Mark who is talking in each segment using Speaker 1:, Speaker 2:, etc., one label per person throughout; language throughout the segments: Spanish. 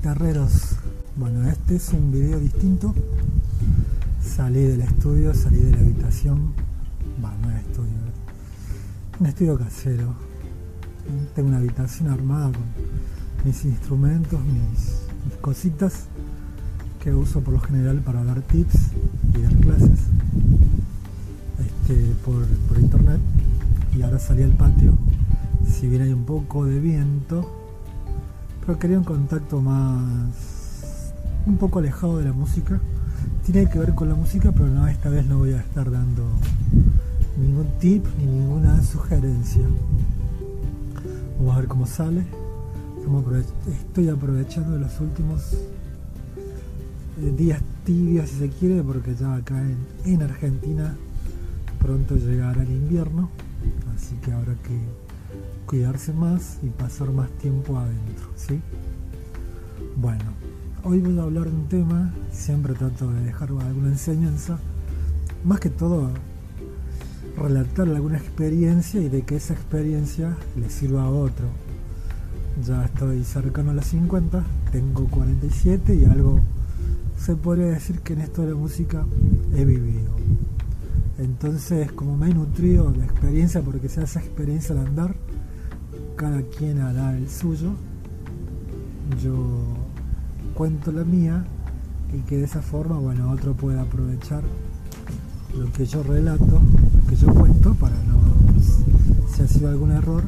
Speaker 1: guitarreros. Bueno, este es un video distinto. Salí del estudio, salí de la habitación. Bueno, no es estudio, un estudio casero. Tengo una habitación armada con mis instrumentos, mis, cositas que uso por lo general para dar tips y dar clases este, por, por internet. Y ahora salí al patio. Si bien hay un poco de viento, pero quería un contacto más un poco alejado de la música. Tiene que ver con la música, pero no, esta vez no voy a estar dando ningún tip ni ninguna sugerencia. Vamos a ver cómo sale. Estoy aprovechando los últimos eh, días tibios, si se quiere, porque ya acá en, en Argentina pronto llegará el invierno. Así que habrá que cuidarse más y pasar más tiempo adentro, ¿sí? Bueno, hoy voy a hablar de un tema, siempre trato de dejar alguna enseñanza, más que todo relatar alguna experiencia y de que esa experiencia le sirva a otro. Ya estoy cercano a los 50, tengo 47 y algo se podría decir que en esto de la música he vivido. Entonces, como me he nutrido de experiencia, porque sea esa experiencia al andar, cada quien hará el suyo. Yo cuento la mía y que de esa forma, bueno, otro pueda aprovechar lo que yo relato, lo que yo cuento, para no, si ha sido algún error,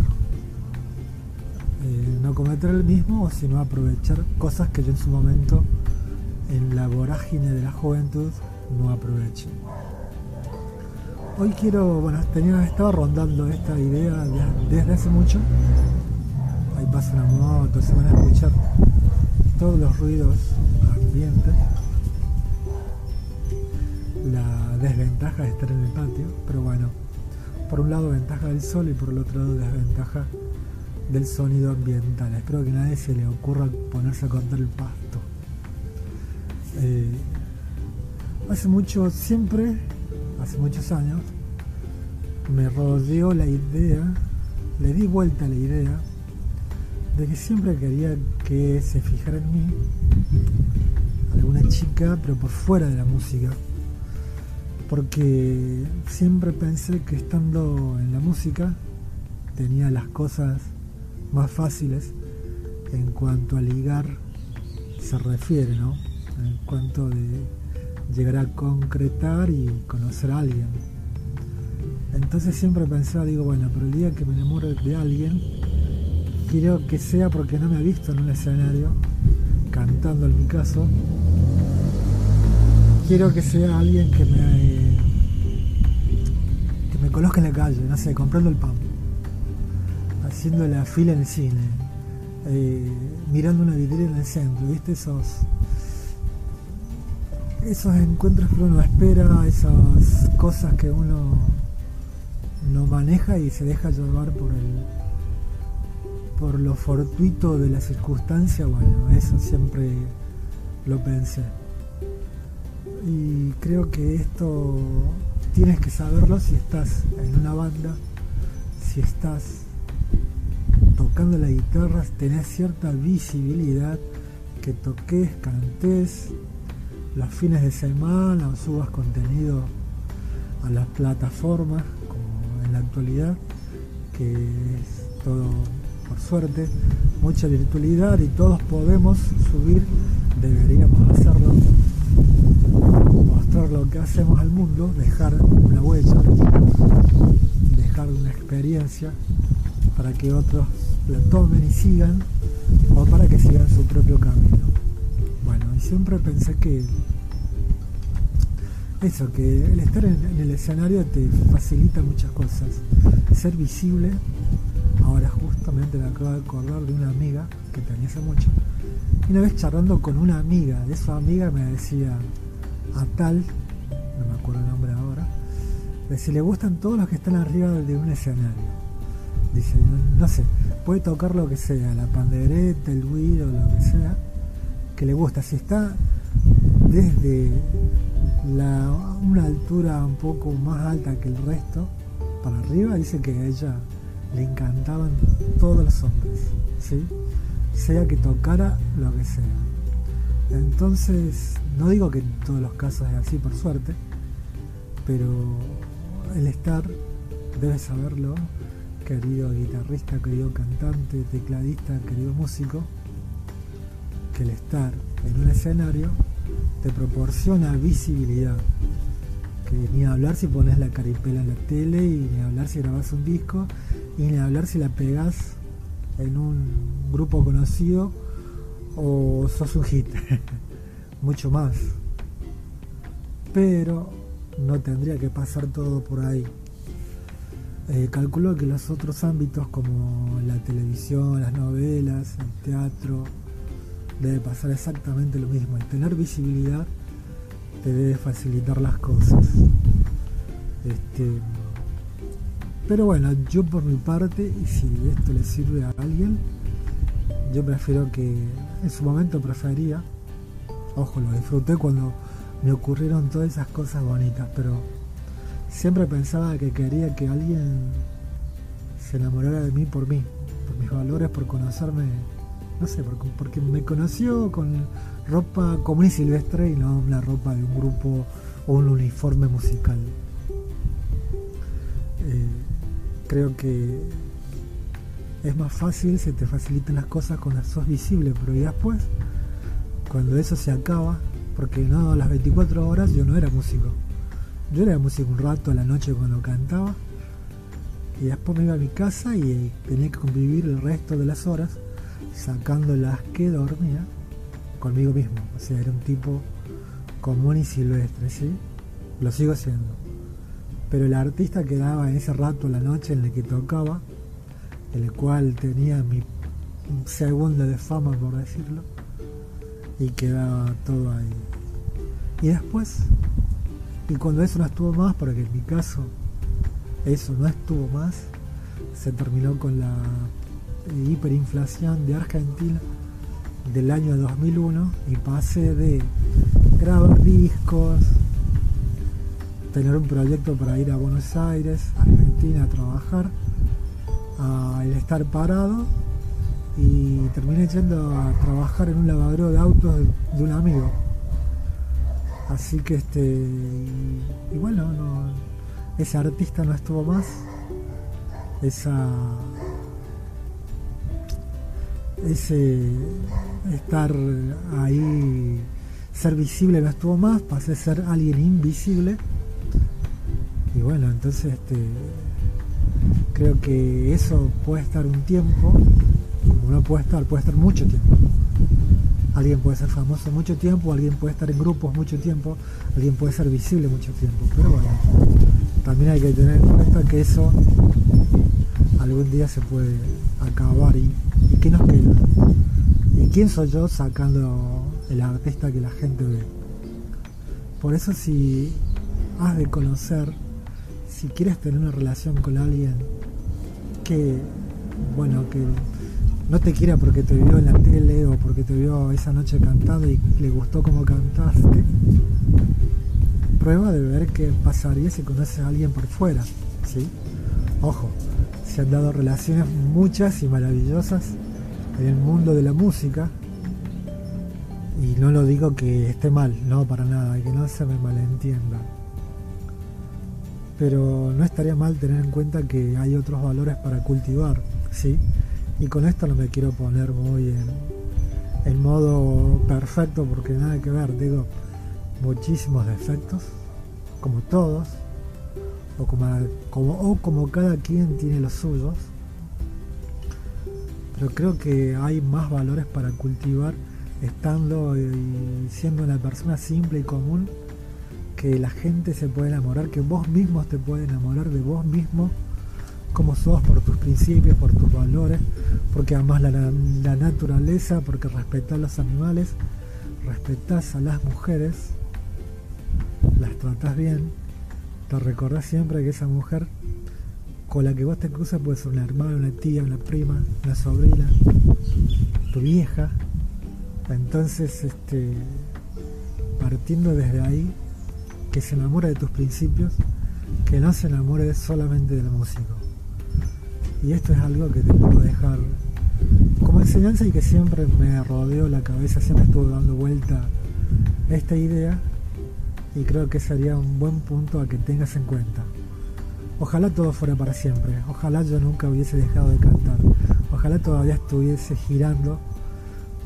Speaker 1: eh, no cometer el mismo sino aprovechar cosas que yo en su momento, en la vorágine de la juventud, no aproveché. Hoy quiero, bueno, tenía, estaba rondando esta idea desde hace mucho. Ahí pasa una moto, se van a escuchar todos los ruidos ambientes. La desventaja de estar en el patio, pero bueno, por un lado ventaja del sol y por el otro lado desventaja del sonido ambiental. Espero que a nadie se le ocurra ponerse a cortar el pasto. Eh, hace mucho, siempre hace muchos años, me rodeó la idea, le di vuelta a la idea de que siempre quería que se fijara en mí alguna chica, pero por fuera de la música. Porque siempre pensé que estando en la música tenía las cosas más fáciles en cuanto a ligar se refiere, ¿no? En cuanto de llegar a concretar y conocer a alguien. Entonces siempre pensaba, digo, bueno, pero el día que me enamoro de alguien, quiero que sea porque no me ha visto en un escenario, cantando en mi caso, quiero que sea alguien que me, que me conozca en la calle, no sé, comprando el pan, haciendo la fila en el cine, eh, mirando una vidriera en el centro, ¿viste? Esos esos encuentros que uno espera, esas cosas que uno no maneja y se deja llevar por el por lo fortuito de la circunstancia, bueno, eso siempre lo pensé. Y creo que esto tienes que saberlo si estás en una banda, si estás tocando la guitarra, tenés cierta visibilidad, que toques, cantes, los fines de semana subas contenido a las plataformas como en la actualidad, que es todo por suerte, mucha virtualidad y todos podemos subir, deberíamos hacerlo, mostrar lo que hacemos al mundo, dejar una huella, dejar una experiencia para que otros la tomen y sigan o para que sigan su propio camino. Siempre pensé que eso, que el estar en, el escenario te facilita muchas cosas. Ser visible, ahora justamente me acabo de acordar de una amiga que tenía hace mucho, y una vez charlando con una amiga, de esa amiga me decía, a tal, no me acuerdo el nombre ahora, si le gustan todos los que están arriba de un escenario. Dice, no, sé, puede tocar lo que sea, la pandereta, el guido, lo que sea, que le gusta. Si está desde una altura un poco más alta que el resto, para arriba, dice que a ella le encantaban todos los hombres. ¿sí? sea que tocara lo que sea. Entonces, no digo que en todos los casos es así, por suerte, pero el estar, debes saberlo, querido guitarrista, querido cantante, tecladista, querido músico, que el estar en un escenario te proporciona visibilidad. Que ni hablar si pones la caripela en la tele, y ni hablar si grabas un disco, y ni hablar si la pegas en un grupo conocido o sos un hit. Mucho más. Pero no tendría que pasar todo por ahí. Eh, calculo que los otros ámbitos como la televisión, las novelas, el teatro, debe pasar exactamente lo mismo. El tener visibilidad te debe facilitar las cosas. Este, pero bueno, yo por mi parte, y si esto le sirve a alguien, yo prefiero que en su momento prefería, ojo, lo disfruté cuando me ocurrieron todas esas cosas bonitas, pero siempre pensaba que quería que alguien se enamorara de mí por mí, por mis valores, por conocerme, no sé, porque, me conoció con ropa común y silvestre y no una ropa de un grupo o un uniforme musical. Eh, creo que es más fácil, se te facilitan las cosas cuando sos visible, pero y después, cuando eso se acaba, porque no, las 24 horas yo no era músico. Yo era músico un rato a la noche cuando cantaba y después me iba a mi casa y tenía que convivir el resto de las horas sacando las que dormía conmigo mismo. O sea, era un tipo común y silvestre, ¿sí? Lo sigo siendo. Pero el artista quedaba en ese rato la noche en el que tocaba, el cual tenía mi segundo de fama, por decirlo, y quedaba todo ahí. Y después, y cuando eso no estuvo más, porque en mi caso eso no estuvo más, se terminó con la hiperinflación de Argentina del año 2001 y pasé de grabar discos, tener un proyecto para ir a Buenos Aires, Argentina, a trabajar, a estar parado y terminé yendo a trabajar en un lavadero de autos de, un amigo. Así que este y, bueno, ese artista no estuvo más. Esa ese estar ahí ser visible no estuvo más, pasé a ser alguien invisible. Y bueno, entonces este creo que eso puede estar un tiempo uno puede estar, puede estar mucho tiempo. Alguien puede ser famoso mucho tiempo, alguien puede estar en grupos mucho tiempo, alguien puede ser visible mucho tiempo. Pero bueno, también hay que tener en cuenta que eso algún día se puede acabar. ¿Y, y qué nos queda? ¿Y quién soy yo sacando el artista que la gente ve? Por eso si has de conocer, si quieres tener una relación con alguien que, bueno, que no te quiera porque te vio en la tele o porque te vio esa noche cantando y le gustó como cantaste, prueba de ver qué pasaría si conoces a alguien por fuera, ¿sí? Ojo, se han dado relaciones muchas y maravillosas en el mundo de la música y no lo digo que esté mal, no para nada, que no se me malentienda. Pero no estaría mal tener en cuenta que hay otros valores para cultivar, ¿sí? Y con esto no me quiero poner muy en, modo perfecto porque nada que ver, digo, muchísimos defectos, como todos, o como, como, o como cada quien tiene los suyos. Pero creo que hay más valores para cultivar estando y siendo una persona simple y común que la gente se puede enamorar, que vos mismos te puedes enamorar de vos mismo como sos, por tus principios, por tus valores, porque amas la, naturaleza, porque respetas a los animales, respetas a las mujeres, las tratas bien, te recordás siempre que esa mujer con la que vos te cruzas puede ser una hermana, una tía, una prima, una sobrina, tu vieja. Entonces, este, partiendo desde ahí, que se enamore de tus principios, que no se enamore solamente de la música. Y esto es algo que te puedo dejar como enseñanza y que siempre me rodeó la cabeza, siempre estuvo dando vuelta esta idea y creo que sería un buen punto a que tengas en cuenta. Ojalá todo fuera para siempre, ojalá yo nunca hubiese dejado de cantar, ojalá todavía estuviese girando,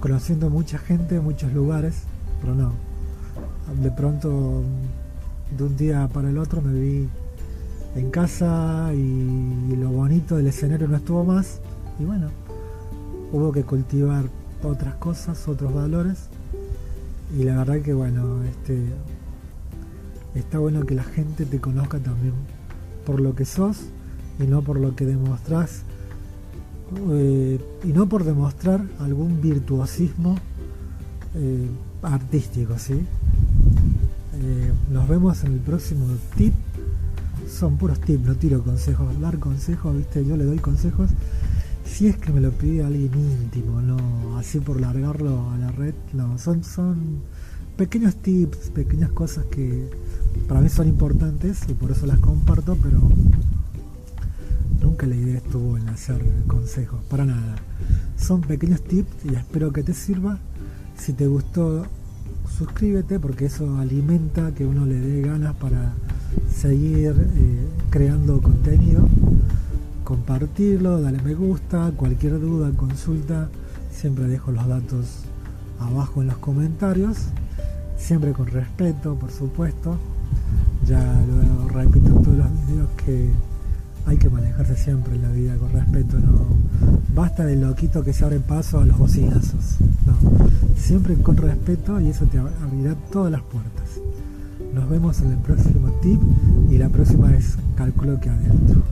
Speaker 1: conociendo mucha gente, muchos lugares, pero no. De pronto, de un día para el otro me vi en casa y lo bonito del escenario no estuvo más. Y bueno, hubo que cultivar otras cosas, otros valores. Y la verdad que bueno, este está bueno que la gente te conozca también por lo que sos y no por lo que demostrás eh, y no por demostrar algún virtuosismo eh, artístico, ¿sí? Eh, nos vemos en el próximo tip. Son puros tips, no tiro consejos. Dar consejos, viste, yo le doy consejos si es que me lo pide alguien íntimo, no así por largarlo a la red, no, son, son pequeños tips, pequeñas cosas que para mí son importantes y por eso las comparto, pero nunca la idea estuvo en hacer consejos, para nada. Son pequeños tips y espero que te sirva. Si te gustó, suscríbete porque eso alimenta que uno le dé ganas para seguir eh, creando contenido. Compartirlo, dale me gusta, cualquier duda, consulta, siempre dejo los datos abajo en los comentarios siempre con respeto, por supuesto. Ya lo repito en todos los videos que hay que manejarse siempre en la vida con respeto, no basta de loquito que se abre paso a los bocinazos. No, siempre con respeto y eso te abrirá todas las puertas. Nos vemos en el próximo tip y la próxima es calculo que adentro.